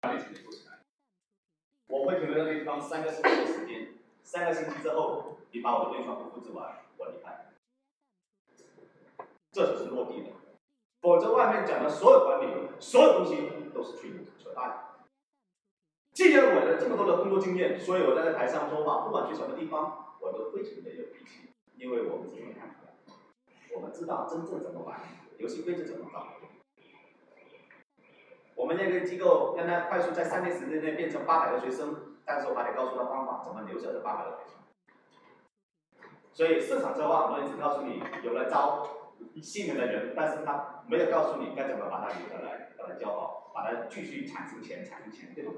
把你全部做起来。我会停留在那地方三个星期的时间，三个星期之后，你把我的编全部复制完，我离开。这就是落地的，否则外面讲的所有管理，所有东西都是吹牛扯淡。既然我有这么多的工作经验，所以我站在台上说话，不管去什么地方，我都非常的有脾气，因为我们是看出来，我们知道真正怎么玩，游戏规则怎么搞。我们那个机构让他快速在三年时间内变成八百个学生，但是我还得告诉他方法，怎么留下这八百个学生。所以市场策划很多人只告诉你有了招。吸引的人，但是他没有告诉你该怎么把他留下来，把他教好，把他继续产生钱，产生钱对吧，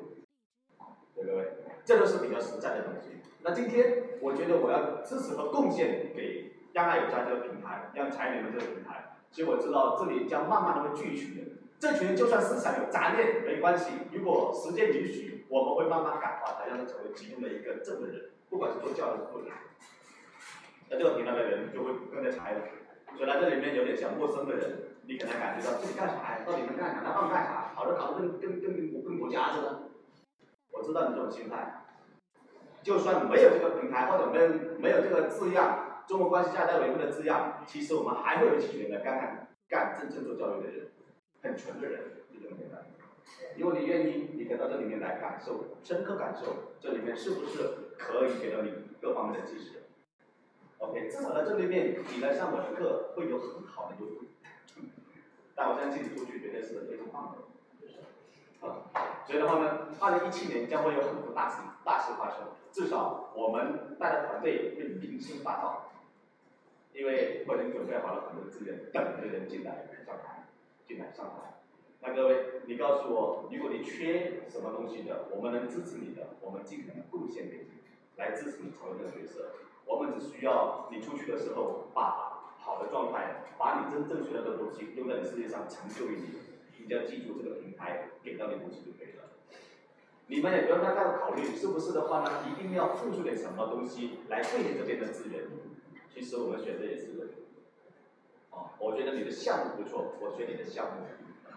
对各位，这都是比较实在的东西。那今天我觉得我要支持和贡献给央爱有家这个平台，让财联的这个平台。其实我知道这里将慢慢的会聚群，这群人就算思想有杂念没关系，如果时间允许，我们会慢慢感化他，让他成为其中的一个正的人，不管是做教育或者，那这个平台的人就会跟着财。所以来这里面有点小陌生的人，你可能感觉到自己干啥呀？到底能干啥？来帮干啥？跑着跑着跟跟跟跟国家似的。我知道你这种心态，就算没有这个平台或者没有没有这个字样，中国关系下代维护的字样，其实我们还会有一群人来干干干真正做教育的人，很纯的人，就这么简单。如果你愿意，你可以到这里面来感受，深刻感受这里面是不是可以给到你各方面的支持。OK，至少在这里面，你来上我的课会有很好的优惠。但我相信你出去绝对是非常棒的。啊，所以的话呢，二零一七年将会有很多大事大事发生，至少我们带的团队会名声大噪。因为我已经准备好了很多资源，等着人进来上台，进来上台。那各位，你告诉我，如果你缺什么东西的，我们能支持你的，我们尽可能贡献给你，来支持你成为这个角色。我们只需要你出去的时候，把好的状态，把你真正学到的东西用在你世界上，成就于你。你只要记住这个平台给到你东西就可以了。你们也不要太大的考虑，是不是的话呢？一定要付出点什么东西来对应这边的资源。其实我们选择也是，哦，我觉得你的项目不错，我学你的项目。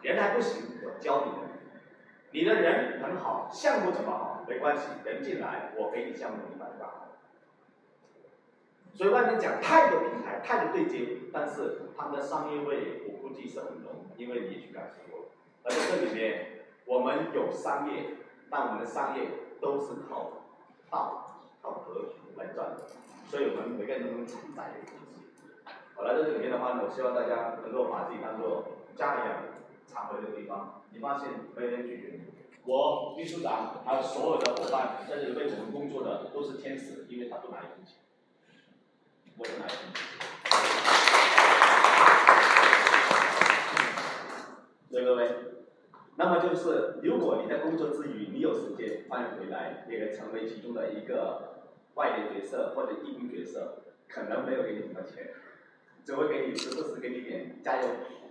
人还不行，我教你的。你的人很好，项目怎么好没关系，人进来，我给你项目，你把它干好。所以外面讲太多平台，太多对接，但是他们的商业味我估计是很浓，因为你也去感受过。而在这里面，我们有商业，但我们的商业都是靠道、靠格局来赚的，所以我们每个人都能承载一个东西。我来到这里面的话呢，我希望大家能够把自己当做家一样，常回这个地方。你发现没人拒绝你，我秘书长还有所有的伙伴在这里为我们工作的都是天使，因为他不拿一分钱。我是哪一对各位，那么就是，如果你在工作之余，你有时间，欢迎回来，也成为其中的一个外联角色或者义工角色，可能没有给你什么钱，只会给你时不时给你点加油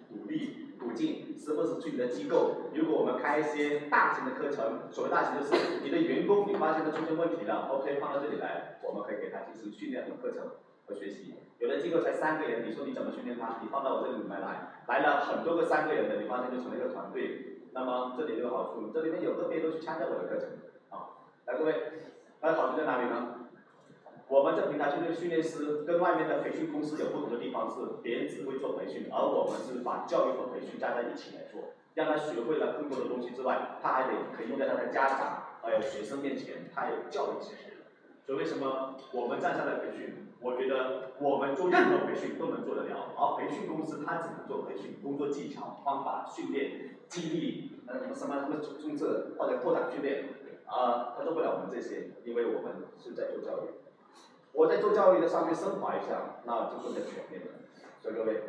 鼓励。鼓劲，时不时去你的机构？如果我们开一些大型的课程，所谓大型就是你的员工你发现他出现问题了，OK 放到这里来，我们可以给他进行训练和课程和。学习，有的机构才三个人，你说你怎么训练他？你放到我这里面来，来了很多个三个人的，你发现就成了一个团队。那么这里有个好处，这里面有个别都去参加我的课程，啊，来各位，那好处在哪里呢？我们这平台训练训练师跟外面的培训公司有不同的地方是，别人只会做培训，而我们是把教育和培训加在一起来做，让他学会了更多的东西之外，他还得可以用在他的家长还有学生面前，他有教育知识。所以为什么我们站上来培训？我觉得我们做任何培训都能做得了，而培训公司它只能做培训，工作技巧、方法、训练、激励，呃什么什么什么注册或者扩展训练，啊，他做不了我们这些，因为我们是在做教育。我在做教育的上面升华一下，那就更加全面了。所以各位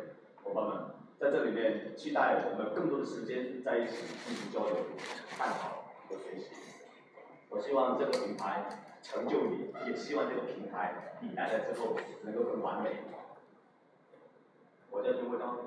伙伴们，在这里面期待我们更多的时间在一起进行交流、探讨和学习。我希望这个平台。成就你，也希望这个平台你来了之后能够更完美。我叫陈国章，